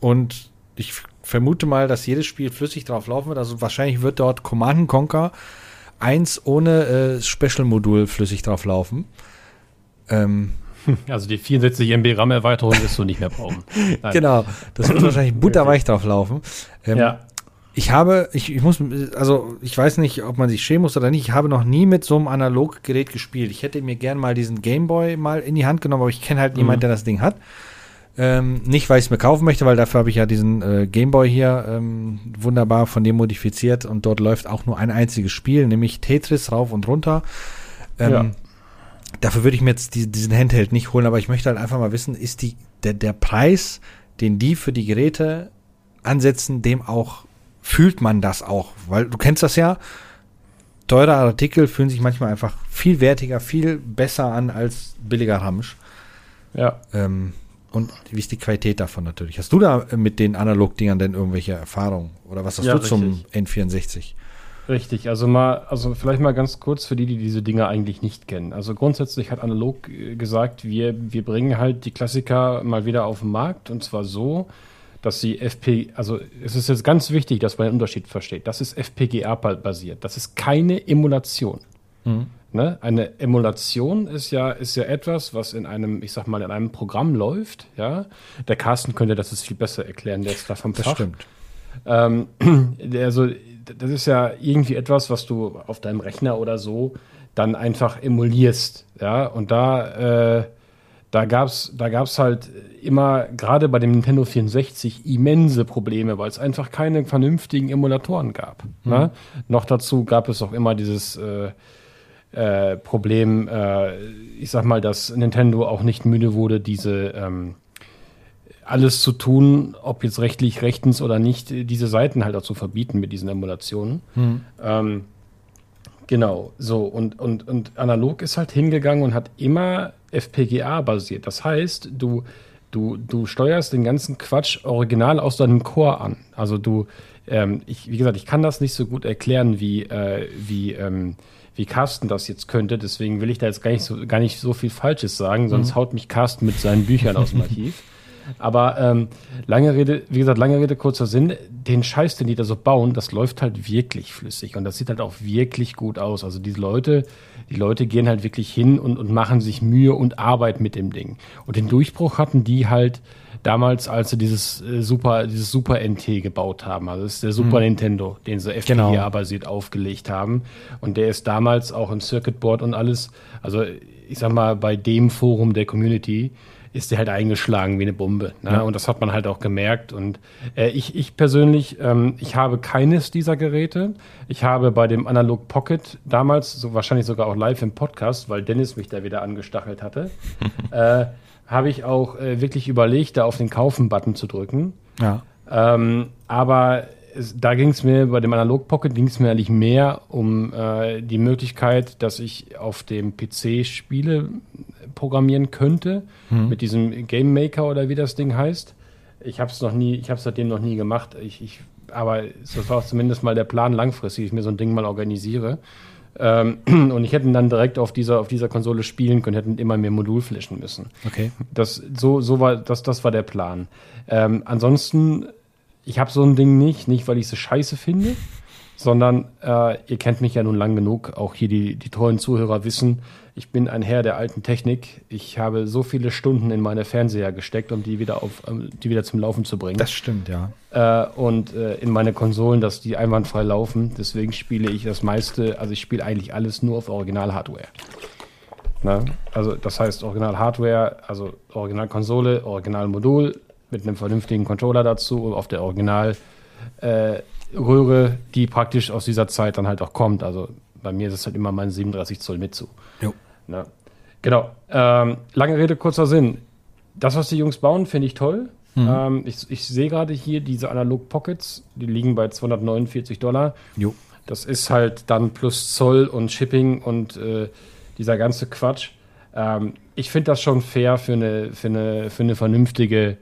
und ich vermute mal, dass jedes Spiel flüssig drauf laufen wird. Also wahrscheinlich wird dort Command Conquer 1 ohne äh, Special-Modul flüssig drauf laufen. Ähm, Also die 64 MB RAM-Erweiterung wirst du nicht mehr brauchen. genau, das wird wahrscheinlich butterweich drauf laufen. Ähm, ja. Ich habe, ich, ich muss, also ich weiß nicht, ob man sich schämen muss oder nicht, ich habe noch nie mit so einem Analoggerät gespielt. Ich hätte mir gern mal diesen Gameboy mal in die Hand genommen, aber ich kenne halt mhm. niemanden, der das Ding hat. Ähm, nicht, weil ich es mir kaufen möchte, weil dafür habe ich ja diesen äh, Gameboy hier ähm, wunderbar von dem modifiziert und dort läuft auch nur ein einziges Spiel, nämlich Tetris rauf und runter. Ähm, ja. Dafür würde ich mir jetzt die, diesen Handheld nicht holen, aber ich möchte halt einfach mal wissen, ist die, der, der Preis, den die für die Geräte ansetzen, dem auch, fühlt man das auch? Weil du kennst das ja, teure Artikel fühlen sich manchmal einfach viel wertiger, viel besser an als billiger Ramsch. Ja. Ähm, und wie ist die Qualität davon natürlich? Hast du da mit den Analog-Dingern denn irgendwelche Erfahrungen? Oder was hast ja, du richtig. zum N64? Richtig, also mal, also vielleicht mal ganz kurz für die, die diese Dinge eigentlich nicht kennen. Also grundsätzlich hat Analog äh, gesagt, wir, wir bringen halt die Klassiker mal wieder auf den Markt und zwar so, dass sie FP, also es ist jetzt ganz wichtig, dass man den Unterschied versteht. Das ist FPGA-basiert. Das ist keine Emulation. Mhm. Ne? Eine Emulation ist ja, ist ja etwas, was in einem, ich sag mal, in einem Programm läuft. Ja, der Carsten könnte das jetzt viel besser erklären, der ist da vom Fach. Das stimmt. Ähm, also das ist ja irgendwie etwas, was du auf deinem Rechner oder so dann einfach emulierst. Ja, und da, äh, da gab es da gab's halt immer, gerade bei dem Nintendo 64, immense Probleme, weil es einfach keine vernünftigen Emulatoren gab. Mhm. Ne? Noch dazu gab es auch immer dieses äh, äh, Problem, äh, ich sag mal, dass Nintendo auch nicht müde wurde, diese ähm, alles zu tun, ob jetzt rechtlich, rechtens oder nicht, diese Seiten halt auch zu verbieten mit diesen Emulationen. Hm. Ähm, genau, so. Und, und, und analog ist halt hingegangen und hat immer FPGA basiert. Das heißt, du, du, du steuerst den ganzen Quatsch original aus deinem Core an. Also du, ähm, ich, wie gesagt, ich kann das nicht so gut erklären, wie, äh, wie, ähm, wie Carsten das jetzt könnte. Deswegen will ich da jetzt gar nicht so, gar nicht so viel Falsches sagen, sonst mhm. haut mich Carsten mit seinen Büchern aus dem Archiv. Aber ähm, lange Rede, wie gesagt, lange Rede, kurzer Sinn, den Scheiß, den die da so bauen, das läuft halt wirklich flüssig und das sieht halt auch wirklich gut aus. Also diese Leute, die Leute gehen halt wirklich hin und, und machen sich Mühe und Arbeit mit dem Ding. Und den Durchbruch hatten die halt damals, als sie dieses äh, Super, dieses Super NT gebaut haben. Also das ist der Super hm. Nintendo, den sie FPGA-basiert genau. aufgelegt haben. Und der ist damals auch im Circuitboard und alles, also ich sag mal, bei dem Forum der Community ist der halt eingeschlagen wie eine Bombe. Ne? Ja. Und das hat man halt auch gemerkt. Und äh, ich, ich persönlich, ähm, ich habe keines dieser Geräte. Ich habe bei dem Analog Pocket damals, so wahrscheinlich sogar auch live im Podcast, weil Dennis mich da wieder angestachelt hatte, äh, habe ich auch äh, wirklich überlegt, da auf den Kaufen-Button zu drücken. Ja. Ähm, aber es, da ging es mir, bei dem Analog Pocket ging es mir eigentlich mehr um äh, die Möglichkeit, dass ich auf dem PC Spiele programmieren könnte, mhm. mit diesem Game Maker oder wie das Ding heißt. Ich habe es noch nie, ich habe seitdem noch nie gemacht. Ich, ich, aber das war zumindest mal der Plan langfristig, ich mir so ein Ding mal organisiere. Ähm, und ich hätte dann direkt auf dieser, auf dieser Konsole spielen können, hätten immer mehr Modul flashen müssen. Okay. Das, so, so war, das, das war der Plan. Ähm, ansonsten, ich habe so ein Ding nicht, nicht weil ich es scheiße finde, sondern äh, ihr kennt mich ja nun lang genug, auch hier die, die treuen Zuhörer wissen, ich bin ein Herr der alten Technik. Ich habe so viele Stunden in meine Fernseher gesteckt, um die wieder auf, um die wieder zum Laufen zu bringen. Das stimmt, ja. Äh, und äh, in meine Konsolen, dass die einwandfrei laufen. Deswegen spiele ich das meiste, also ich spiele eigentlich alles nur auf Original-Hardware. Also das heißt Original-Hardware, also Original-Konsole, Original-Modul mit einem vernünftigen Controller dazu auf der Original- äh, Röhre, die praktisch aus dieser Zeit dann halt auch kommt. Also bei mir ist es halt immer mein 37 Zoll mit zu. Jo. Ne? Genau. Ähm, lange Rede, kurzer Sinn. Das, was die Jungs bauen, finde ich toll. Mhm. Ähm, ich, ich sehe gerade hier diese Analog Pockets, die liegen bei 249 Dollar. Jo. Das ist halt dann plus Zoll und Shipping und äh, dieser ganze Quatsch. Ähm, ich finde das schon fair für eine, für eine, für eine vernünftige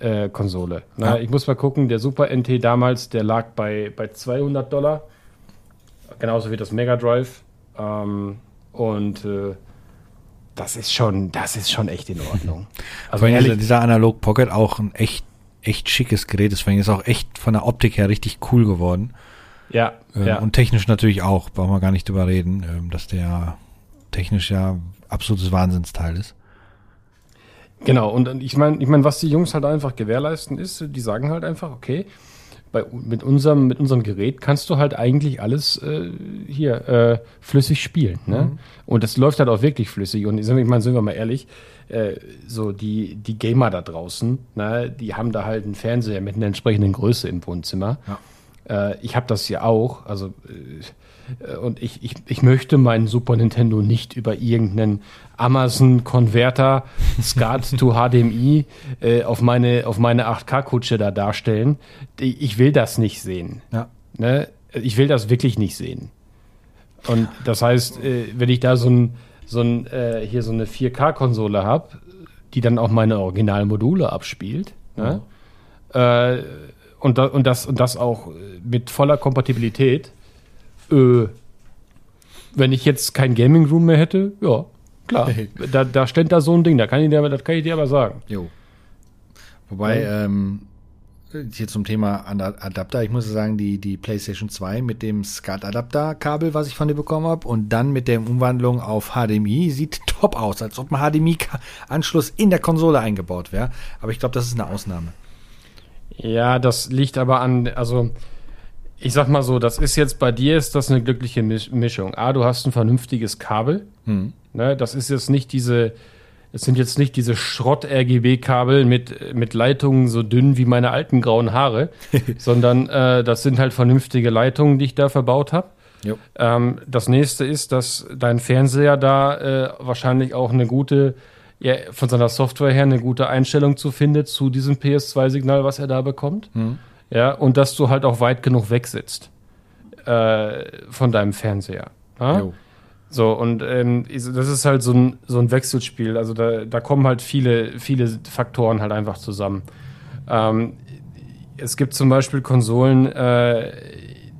äh, Konsole. Ne? Ja. Ich muss mal gucken, der Super NT damals, der lag bei, bei 200 Dollar. Genauso wie das Mega Drive. Ähm, und äh, das ist schon, das ist schon echt in Ordnung. Also Vor allem dieser Analog Pocket auch ein echt, echt schickes Gerät. Deswegen ist auch echt von der Optik her richtig cool geworden. Ja, ähm, ja. Und technisch natürlich auch, brauchen wir gar nicht drüber reden, ähm, dass der technisch ja absolutes Wahnsinnsteil ist. Genau, und ich meine, ich mein, was die Jungs halt einfach gewährleisten ist, die sagen halt einfach, okay, bei, mit, unserem, mit unserem Gerät kannst du halt eigentlich alles äh, hier äh, flüssig spielen. Ne? Mhm. Und das läuft halt auch wirklich flüssig. Und ich meine, sind wir mal ehrlich, äh, so die, die Gamer da draußen, ne, die haben da halt einen Fernseher mit einer entsprechenden Größe im Wohnzimmer. Ja. Äh, ich habe das ja auch. Also äh, und ich, ich, ich möchte meinen Super Nintendo nicht über irgendeinen Amazon-Konverter SCART to HDMI äh, auf meine, auf meine 8K-Kutsche da darstellen. Ich will das nicht sehen. Ja. Ne? Ich will das wirklich nicht sehen. Und das heißt, äh, wenn ich da so ein, so ein äh, hier so eine 4K-Konsole habe, die dann auch meine Originalmodule abspielt, ne? Äh, und, da, und, das, und das auch mit voller Kompatibilität, äh, wenn ich jetzt kein Gaming Room mehr hätte, ja, klar. da, da steht da so ein Ding, da kann ich dir, das kann ich dir aber sagen. Jo. Wobei, ja. ähm, hier zum Thema Adapter, ich muss sagen, die, die PlayStation 2 mit dem SCART-Adapter-Kabel, was ich von dir bekommen habe, und dann mit der Umwandlung auf HDMI, sieht top aus, als ob ein HDMI-Anschluss in der Konsole eingebaut wäre. Aber ich glaube, das ist eine Ausnahme. Ja, das liegt aber an, also ich sag mal so, das ist jetzt bei dir ist das eine glückliche Mischung. A, du hast ein vernünftiges Kabel. Hm. Ne, das ist jetzt nicht diese, es sind jetzt nicht diese Schrott-RGB-Kabel mit, mit Leitungen so dünn wie meine alten grauen Haare, sondern äh, das sind halt vernünftige Leitungen, die ich da verbaut habe. Ähm, das nächste ist, dass dein Fernseher da äh, wahrscheinlich auch eine gute, ja, von seiner Software her eine gute Einstellung zu findet zu diesem PS2-Signal, was er da bekommt. Hm. Ja, und dass du halt auch weit genug wegsitzt äh, von deinem Fernseher. Ja? So, und ähm, das ist halt so ein, so ein Wechselspiel. Also da, da kommen halt viele, viele Faktoren halt einfach zusammen. Ähm, es gibt zum Beispiel Konsolen, äh,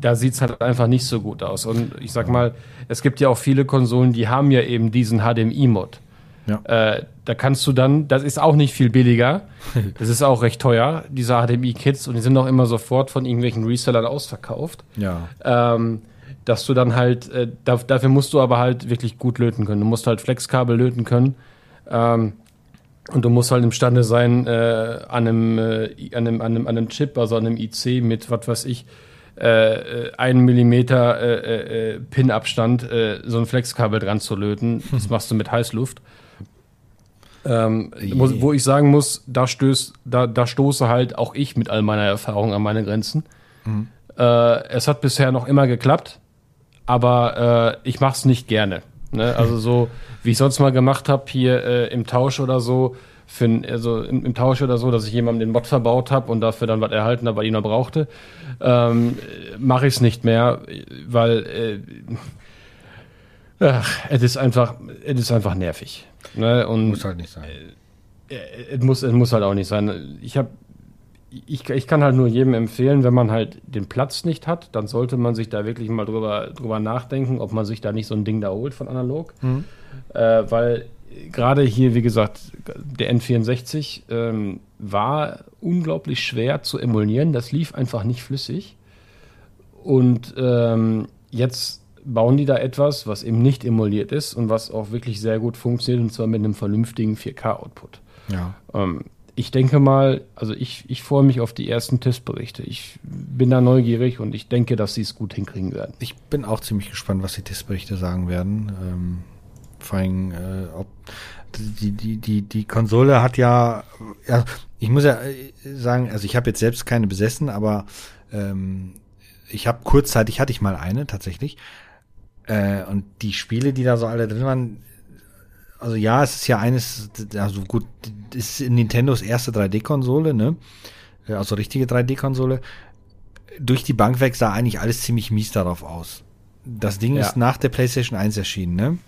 da sieht es halt einfach nicht so gut aus. Und ich sag mal, es gibt ja auch viele Konsolen, die haben ja eben diesen HDMI-Mod. Ja. Äh, da kannst du dann, das ist auch nicht viel billiger. das ist auch recht teuer, diese HDMI-Kits, und die sind auch immer sofort von irgendwelchen Resellern ausverkauft. Ja. Ähm, dass du dann halt, äh, da, dafür musst du aber halt wirklich gut löten können. Du musst halt Flexkabel löten können. Ähm, und du musst halt imstande sein, äh, an, einem, äh, an, einem, an, einem, an einem Chip, also an einem IC mit, was weiß ich, äh, einen Millimeter äh, äh, Pin-Abstand äh, so ein Flexkabel dran zu löten. Das machst du mit Heißluft. Ähm, wo, wo, ich sagen muss, da, stößt, da, da stoße halt auch ich mit all meiner Erfahrung an meine Grenzen. Mhm. Äh, es hat bisher noch immer geklappt, aber äh, ich mache es nicht gerne. Ne? Also so, wie ich sonst mal gemacht habe, hier äh, im Tausch oder so, für, also im, im, Tausch oder so, dass ich jemandem den Mod verbaut habe und dafür dann was erhalten habe, weil ich noch brauchte, ähm, mache ich es nicht mehr, weil äh, ach, es ist einfach, es ist einfach nervig. Ne? Und, muss halt nicht sein. Äh, es muss, es muss halt auch nicht sein. Ich habe ich, ich kann halt nur jedem empfehlen, wenn man halt den Platz nicht hat, dann sollte man sich da wirklich mal drüber, drüber nachdenken, ob man sich da nicht so ein Ding da holt von analog. Mhm. Äh, weil gerade hier, wie gesagt, der N64 ähm, war unglaublich schwer zu emulieren. Das lief einfach nicht flüssig. Und ähm, jetzt bauen die da etwas, was eben nicht emuliert ist und was auch wirklich sehr gut funktioniert, und zwar mit einem vernünftigen 4K-Output. Ja. Ähm, ich denke mal, also ich, ich freue mich auf die ersten Testberichte. Ich bin da neugierig und ich denke, dass sie es gut hinkriegen werden. Ich bin auch ziemlich gespannt, was die Testberichte sagen werden. Ähm, vor allem, äh, ob die, die, die, die Konsole hat ja, ja, ich muss ja äh, sagen, also ich habe jetzt selbst keine besessen, aber ähm, ich habe kurzzeitig hatte ich mal eine tatsächlich. Äh, und die Spiele, die da so alle drin waren, also ja, es ist ja eines, also gut, ist Nintendos erste 3D-Konsole, ne? Äh, also richtige 3D-Konsole. Durch die Bank weg sah eigentlich alles ziemlich mies darauf aus. Das Ding ja. ist nach der PlayStation 1 erschienen, ne?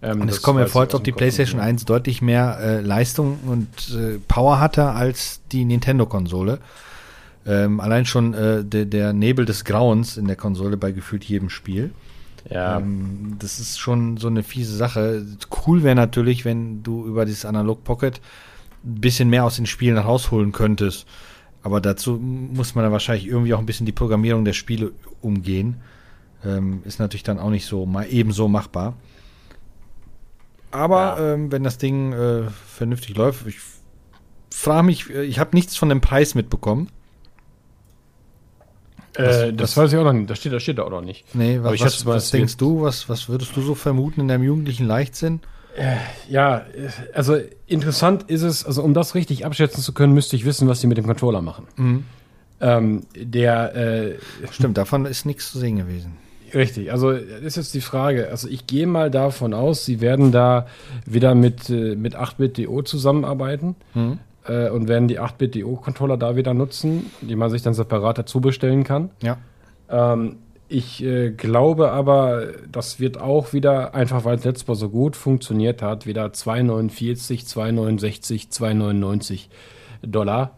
Ähm, und es kommt mir vor, als ob die PlayStation 1 deutlich mehr äh, Leistung und äh, Power hatte als die Nintendo-Konsole. Ähm, allein schon äh, de, der Nebel des Grauens in der Konsole bei gefühlt jedem Spiel. Ja. Ähm, das ist schon so eine fiese Sache. Cool wäre natürlich, wenn du über dieses Analog Pocket ein bisschen mehr aus den Spielen rausholen könntest. Aber dazu muss man dann wahrscheinlich irgendwie auch ein bisschen die Programmierung der Spiele umgehen. Ähm, ist natürlich dann auch nicht so mal ebenso machbar. Aber ja. ähm, wenn das Ding äh, vernünftig läuft, ich frage mich, äh, ich habe nichts von dem Preis mitbekommen. Äh, das, das weiß ich auch noch nicht. Das steht, das steht da auch noch nicht. Nee, was, was, was denkst du? Was, was würdest du so vermuten in deinem jugendlichen Leichtsinn? Äh, ja, also interessant ist es, also um das richtig abschätzen zu können, müsste ich wissen, was die mit dem Controller machen. Mhm. Ähm, der äh, Stimmt, davon ist nichts zu sehen gewesen. Richtig, also das ist jetzt die Frage. Also ich gehe mal davon aus, sie werden da wieder mit, äh, mit 8-Bit-DO zusammenarbeiten. Mhm äh, und werden die 8-Bit-DO-Controller da wieder nutzen, die man sich dann separat dazu bestellen kann. Ja. Ähm, ich äh, glaube aber, das wird auch wieder, einfach weil es letztes Mal so gut funktioniert hat, wieder 2,49, 2,69, 2,99 Dollar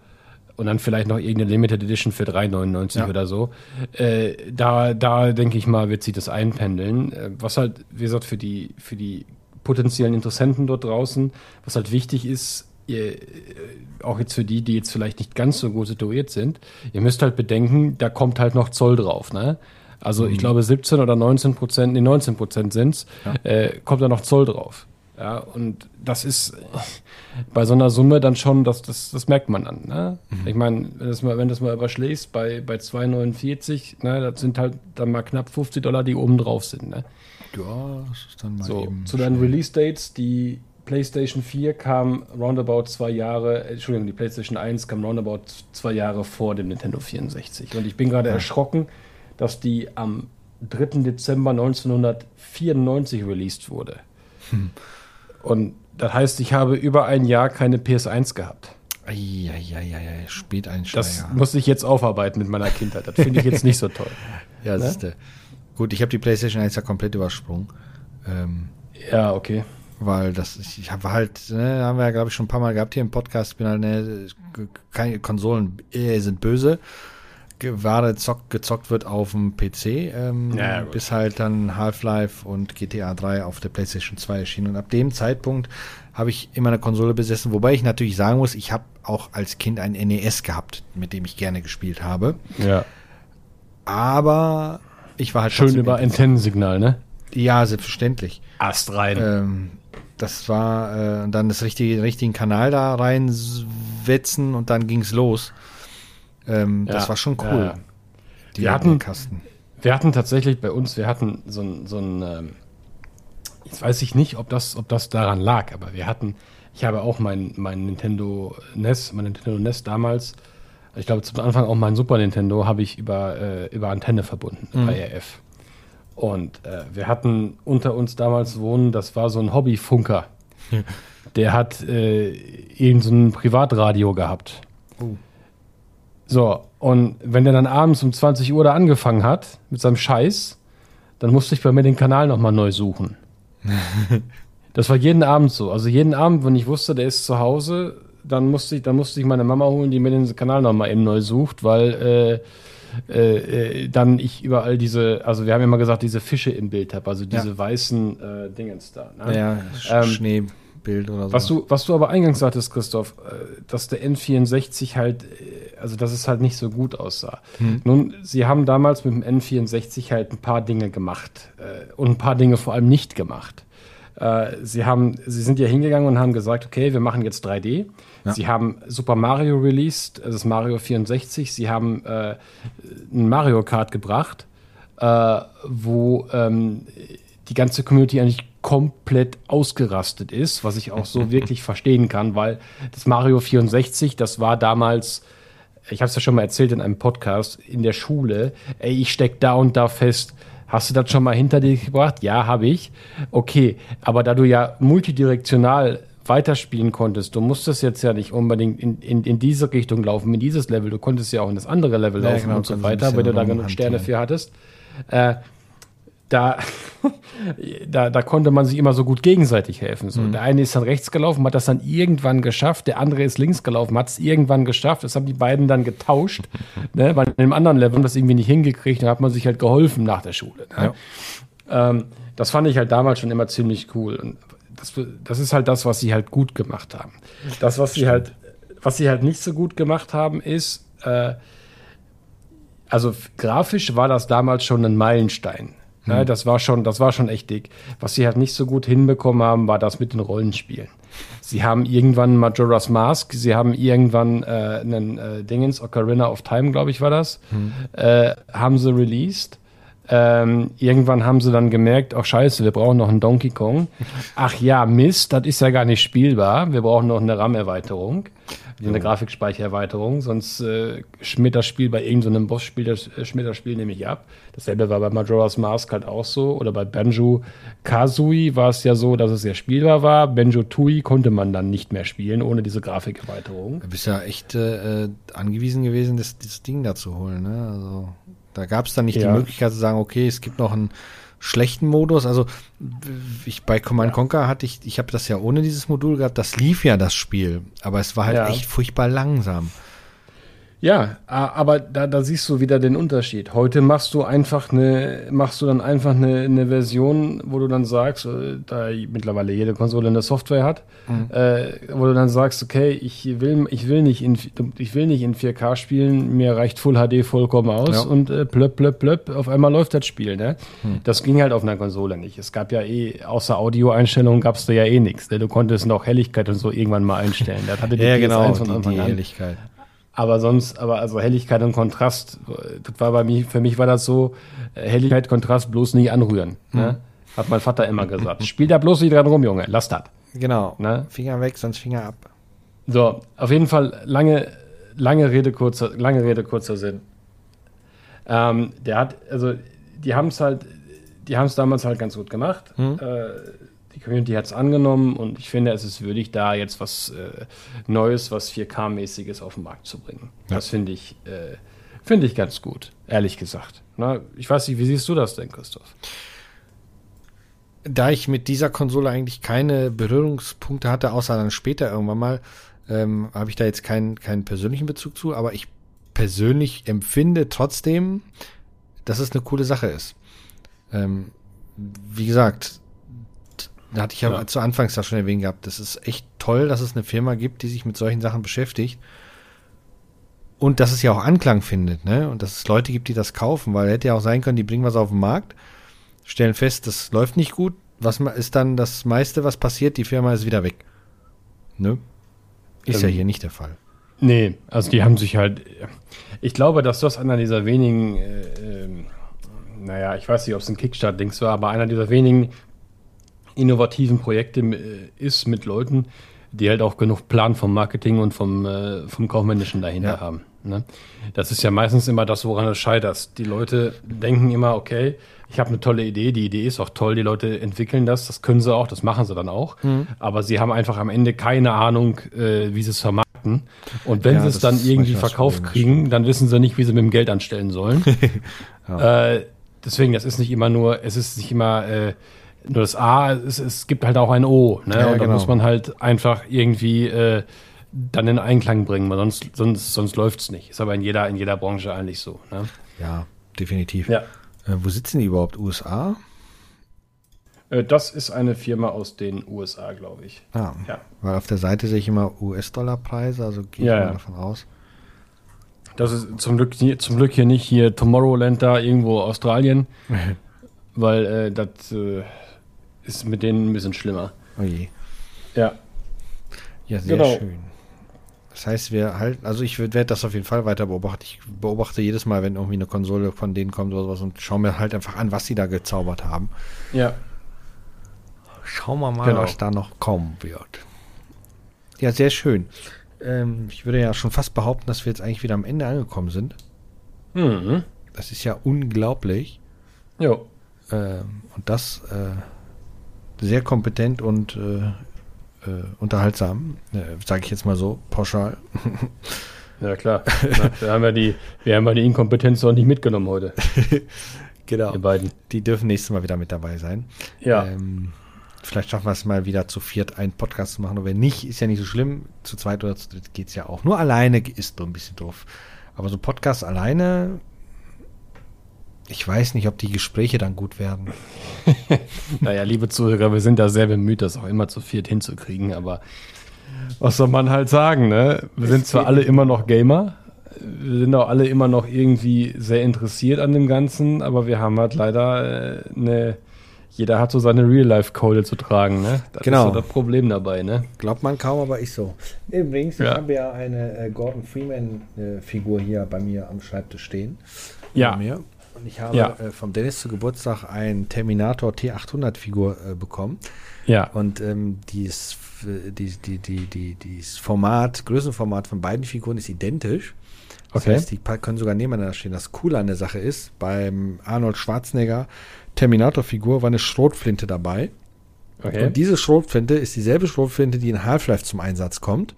und dann vielleicht noch irgendeine Limited Edition für 3,99 ja. oder so. Äh, da, da denke ich mal, wird sich das einpendeln. Äh, was halt, wie gesagt, für die, für die potenziellen Interessenten dort draußen, was halt wichtig ist, ihr, äh, auch jetzt für die, die jetzt vielleicht nicht ganz so gut situiert sind, ihr müsst halt bedenken, da kommt halt noch Zoll drauf, ne? Also mhm. ich glaube 17 oder 19 Prozent, nee 19 Prozent sind's, ja. äh, kommt da noch Zoll drauf. Ja, und das ist bei so einer Summe dann schon, das, das, das merkt man dann. Ne? Mhm. Ich meine, wenn, das mal, wenn das mal überschlägst, bei, bei 2,49, ne, das sind halt dann mal knapp 50 Dollar, die oben drauf sind. Ne? Ja, das ist dann mal so, eben. Zu deinen Release-Dates, die PlayStation 4 kam roundabout zwei Jahre, äh, Entschuldigung, die PlayStation 1 kam roundabout zwei Jahre vor dem Nintendo 64. Und ich bin gerade erschrocken, dass die am 3. Dezember 1994 released wurde. Hm. Und das heißt, ich habe über ein Jahr keine PS1 gehabt. Eieieiei, Späteinsteiger. Das muss ich jetzt aufarbeiten mit meiner Kindheit. Das finde ich jetzt nicht so toll. ja, das ne? ist. Gut, ich habe die PlayStation 1 ja komplett übersprungen. Ähm, ja, okay weil das ich habe halt ne, haben wir ja glaube ich schon ein paar mal gehabt hier im Podcast bin halt ne, keine Konsolen äh, sind böse Ware zock, gezockt wird auf dem PC, ähm, ja, bis halt dann Half-Life und GTA 3 auf der PlayStation 2 erschienen. Und ab dem Zeitpunkt habe ich immer eine Konsole besessen, wobei ich natürlich sagen muss, ich habe auch als Kind ein NES gehabt, mit dem ich gerne gespielt habe. Ja. Aber ich war halt schön über Antennensignal, ne? Ja, selbstverständlich. Ast rein. Ähm, das war äh, dann das richtige, richtigen Kanal da reinwetzen und dann ging's los. Ähm, ja, das war schon cool. Ja. Die wir hatten, Kasten. wir hatten tatsächlich bei uns, wir hatten so ein, so ein ähm, jetzt weiß ich nicht, ob das, ob das daran lag, aber wir hatten, ich habe auch mein, mein Nintendo NES, mein Nintendo NES damals, ich glaube zum Anfang auch mein Super Nintendo, habe ich über, äh, über Antenne verbunden, mhm. bei RF. Und äh, wir hatten unter uns damals wohnen, das war so ein Hobbyfunker. Der hat äh, eben so ein Privatradio gehabt. Uh. So, und wenn der dann abends um 20 Uhr da angefangen hat mit seinem Scheiß, dann musste ich bei mir den Kanal nochmal neu suchen. das war jeden Abend so. Also jeden Abend, wenn ich wusste, der ist zu Hause, dann musste ich, dann musste ich meine Mama holen, die mir den Kanal nochmal eben neu sucht, weil äh, äh, äh, dann ich überall diese, also wir haben immer gesagt, diese Fische im Bild habe, also diese ja. weißen äh, Dingens da. Ne? Ja, ähm, Schneebild oder so. Was du, was du aber eingangs sagtest, Christoph, äh, dass der N64 halt, äh, also dass es halt nicht so gut aussah. Hm. Nun, sie haben damals mit dem N64 halt ein paar Dinge gemacht und ein paar Dinge vor allem nicht gemacht. Äh, sie haben, sie sind ja hingegangen und haben gesagt, okay, wir machen jetzt 3D. Ja. Sie haben Super Mario released, das ist Mario 64. Sie haben äh, ein Mario Kart gebracht, äh, wo ähm, die ganze Community eigentlich komplett ausgerastet ist, was ich auch so wirklich verstehen kann, weil das Mario 64, das war damals ich habe es ja schon mal erzählt in einem Podcast, in der Schule, ey, ich steck da und da fest, Hast du das schon mal hinter dir gebracht? Ja, habe ich. Okay, aber da du ja multidirektional weiterspielen konntest, du musstest jetzt ja nicht unbedingt in, in, in diese Richtung laufen, in dieses Level, du konntest ja auch in das andere Level ja, laufen genau, und so weiter, weil du da genug Sterne für hattest. Äh, da, da, da konnte man sich immer so gut gegenseitig helfen. So. Mhm. Der eine ist dann rechts gelaufen, hat das dann irgendwann geschafft, der andere ist links gelaufen, hat es irgendwann geschafft. Das haben die beiden dann getauscht, ne? weil in einem anderen Level haben das irgendwie nicht hingekriegt, dann hat man sich halt geholfen nach der Schule. Ne? Ja. Ähm, das fand ich halt damals schon immer ziemlich cool. Und das, das ist halt das, was sie halt gut gemacht haben. Das, was sie halt, was sie halt nicht so gut gemacht haben, ist, äh, also grafisch war das damals schon ein Meilenstein. Ja, hm. das war schon, das war schon echt dick. Was sie halt nicht so gut hinbekommen haben, war das mit den Rollenspielen. Sie haben irgendwann Majora's Mask, sie haben irgendwann äh, einen äh, Dingens, Ocarina of Time, glaube ich, war das, hm. äh, haben sie released. Ähm, irgendwann haben sie dann gemerkt, ach scheiße, wir brauchen noch einen Donkey Kong. Ach ja, Mist, das ist ja gar nicht spielbar. Wir brauchen noch eine RAM-Erweiterung so eine Grafikspeichererweiterung, sonst äh, schmiert das Spiel bei irgendeinem so Bossspiel, das äh, schmiert das Spiel nämlich ab. Dasselbe war bei Majora's Mask halt auch so, oder bei Banjo Kazooie war es ja so, dass es sehr spielbar war. Banjo Tui konnte man dann nicht mehr spielen, ohne diese Grafikerweiterung. Du bist ja echt äh, angewiesen gewesen, das, das Ding da zu holen, ne? Also da gab es dann nicht ja. die Möglichkeit zu sagen, okay, es gibt noch ein schlechten Modus. Also ich bei Command ja. Conquer hatte ich, ich habe das ja ohne dieses Modul gehabt, das lief ja das Spiel, aber es war halt ja. echt furchtbar langsam. Ja, aber da, da siehst du wieder den Unterschied. Heute machst du einfach eine, machst du dann einfach eine, eine Version, wo du dann sagst, äh, da mittlerweile jede Konsole eine Software hat, mhm. äh, wo du dann sagst, okay, ich will, ich will nicht in, ich will nicht in 4K spielen, mir reicht Full HD vollkommen aus ja. und äh, plöpp, plöpp, plöpp, auf einmal läuft das Spiel, ne? Mhm. Das ging halt auf einer Konsole nicht. Es gab ja eh, außer Audioeinstellungen gab es da ja eh nichts. Ne? Du konntest noch Helligkeit und so irgendwann mal einstellen. Das hatte die ja, genau, von die, die Helligkeit. Aber sonst, aber also Helligkeit und Kontrast, das war bei mir, für mich war das so, äh, Helligkeit, Kontrast bloß nicht anrühren. Mhm. Ne? Hat mein Vater immer gesagt. Spiel da bloß nicht dran rum, Junge, lass das. Genau. Ne? Finger weg, sonst Finger ab. So, auf jeden Fall lange, lange Rede, kurzer, lange Rede, kurzer Sinn. Ähm, der hat, also, die haben es halt, die haben es damals halt ganz gut gemacht. Mhm. Äh, die Community hat es angenommen und ich finde, es ist würdig, da jetzt was äh, Neues, was 4K-mäßiges auf den Markt zu bringen. Ja. Das finde ich, äh, finde ich ganz gut, ehrlich gesagt. Na, ich weiß nicht, wie siehst du das denn, Christoph? Da ich mit dieser Konsole eigentlich keine Berührungspunkte hatte, außer dann später irgendwann mal, ähm, habe ich da jetzt keinen, keinen persönlichen Bezug zu, aber ich persönlich empfinde trotzdem, dass es eine coole Sache ist. Ähm, wie gesagt, da hatte ich ja, ja zu Anfangs da schon erwähnt gehabt, das ist echt toll, dass es eine Firma gibt, die sich mit solchen Sachen beschäftigt. Und dass es ja auch Anklang findet, ne? Und dass es Leute gibt, die das kaufen, weil hätte ja auch sein können, die bringen was auf den Markt, stellen fest, das läuft nicht gut. Was ist dann das meiste, was passiert? Die Firma ist wieder weg. Ne? Ist ähm, ja hier nicht der Fall. Nee, also die haben sich halt. Ich glaube, dass das einer dieser wenigen, äh, äh, naja, ich weiß nicht, ob es ein Kickstart-Dings war, aber einer dieser wenigen innovativen Projekte äh, ist mit Leuten, die halt auch genug Plan vom Marketing und vom, äh, vom Kaufmännischen dahinter ja. haben. Ne? Das ist ja meistens immer das, woran es scheitert. Die Leute denken immer, okay, ich habe eine tolle Idee, die Idee ist auch toll, die Leute entwickeln das, das können sie auch, das machen sie dann auch. Mhm. Aber sie haben einfach am Ende keine Ahnung, äh, wie sie es vermarkten. Und wenn ja, sie es dann irgendwie verkauft kriegen, dann wissen sie nicht, wie sie mit dem Geld anstellen sollen. ja. äh, deswegen, das ist nicht immer nur, es ist nicht immer äh, nur das A, es, es gibt halt auch ein O. Ne? Ja, und da genau. muss man halt einfach irgendwie äh, dann in Einklang bringen, weil sonst, sonst, sonst läuft es nicht. Ist aber in jeder, in jeder Branche eigentlich so. Ne? Ja, definitiv. Ja. Äh, wo sitzen die überhaupt? USA? Äh, das ist eine Firma aus den USA, glaube ich. Ah, ja. Weil auf der Seite sehe ich immer US-Dollar-Preise, also gehe ja, ich mal davon aus. Das ist zum Glück, zum Glück hier nicht hier Tomorrowland da irgendwo Australien, weil äh, das äh, ist mit denen ein bisschen schlimmer. Oh je. Ja. Ja, sehr genau. schön. Das heißt, wir halten, also ich werde das auf jeden Fall weiter beobachten. Ich beobachte jedes Mal, wenn irgendwie eine Konsole von denen kommt oder sowas und schaue mir halt einfach an, was sie da gezaubert haben. Ja. Schauen wir mal, genau. was da noch kommen wird. Ja, sehr schön. Ähm, ich würde ja schon fast behaupten, dass wir jetzt eigentlich wieder am Ende angekommen sind. Mhm. Das ist ja unglaublich. Jo. Ähm, und das äh, sehr kompetent und äh, äh, unterhaltsam, äh, sage ich jetzt mal so, pauschal. Ja, klar. Na, wir, haben ja die, wir haben ja die Inkompetenz noch nicht mitgenommen heute. genau. Die beiden. Die dürfen nächstes Mal wieder mit dabei sein. Ja. Ähm, vielleicht schaffen wir es mal wieder zu viert einen Podcast zu machen. Und wenn nicht, ist ja nicht so schlimm. Zu zweit oder zu dritt geht es ja auch. Nur alleine ist so ein bisschen doof. Aber so Podcast alleine ich weiß nicht, ob die Gespräche dann gut werden. naja, liebe Zuhörer, wir sind da sehr bemüht, das auch immer zu viert hinzukriegen, aber was soll man halt sagen, ne? Wir sind zwar alle immer noch Gamer, wir sind auch alle immer noch irgendwie sehr interessiert an dem Ganzen, aber wir haben halt leider äh, eine, jeder hat so seine Real-Life-Code zu tragen, ne? Das genau. ist so das Problem dabei, ne? Glaubt man kaum, aber ich so. Übrigens, ja. ich habe ja eine äh, Gordon Freeman-Figur äh, hier bei mir am Schreibtisch stehen. Ja. Mir. Und ich habe ja. äh, vom Dennis zu Geburtstag ein Terminator T800-Figur äh, bekommen. Ja. Und ähm, dies, die, die, die, die, dieses Format, Größenformat von beiden Figuren ist identisch. Das okay. heißt, die können sogar nebeneinander stehen. Das Coole an der Sache ist, beim Arnold Schwarzenegger Terminator-Figur war eine Schrotflinte dabei. Okay. Und diese Schrotflinte ist dieselbe Schrotflinte, die in Half-Life zum Einsatz kommt.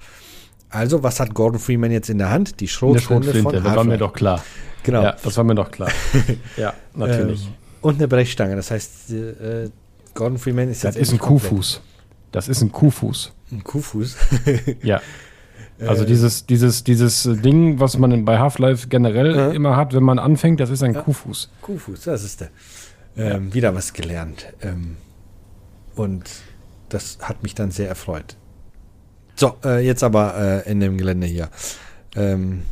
Also, was hat Gordon Freeman jetzt in der Hand? Die Schrotflinte, Schrotflinte von Das war mir doch klar. Genau. Ja, das war mir doch klar. ja, natürlich. Ähm, und eine Brechstange. Das heißt, äh, Gordon Freeman ist das jetzt. Das ist ein Kuhfuß. Das ist ein Kuhfuß. Ein Kuhfuß? ja. Also äh, dieses, dieses, dieses Ding, was man bei Half-Life generell ja. immer hat, wenn man anfängt, das ist ein ja. Kuhfuß. Kuhfuß, das ist der. Ähm, ja. Wieder was gelernt. Ähm, und das hat mich dann sehr erfreut. So, äh, jetzt aber äh, in dem Gelände hier. Ähm,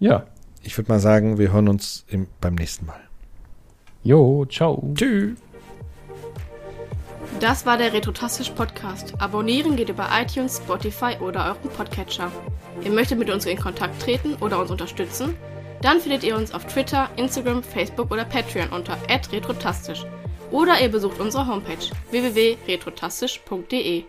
ja. Ich würde mal sagen, wir hören uns im, beim nächsten Mal. Jo, ciao. Tschüss. Das war der Retrotastisch Podcast. Abonnieren geht über iTunes, Spotify oder euren Podcatcher. Ihr möchtet mit uns in Kontakt treten oder uns unterstützen? Dann findet ihr uns auf Twitter, Instagram, Facebook oder Patreon unter retrotastisch. Oder ihr besucht unsere Homepage www.retrotastisch.de.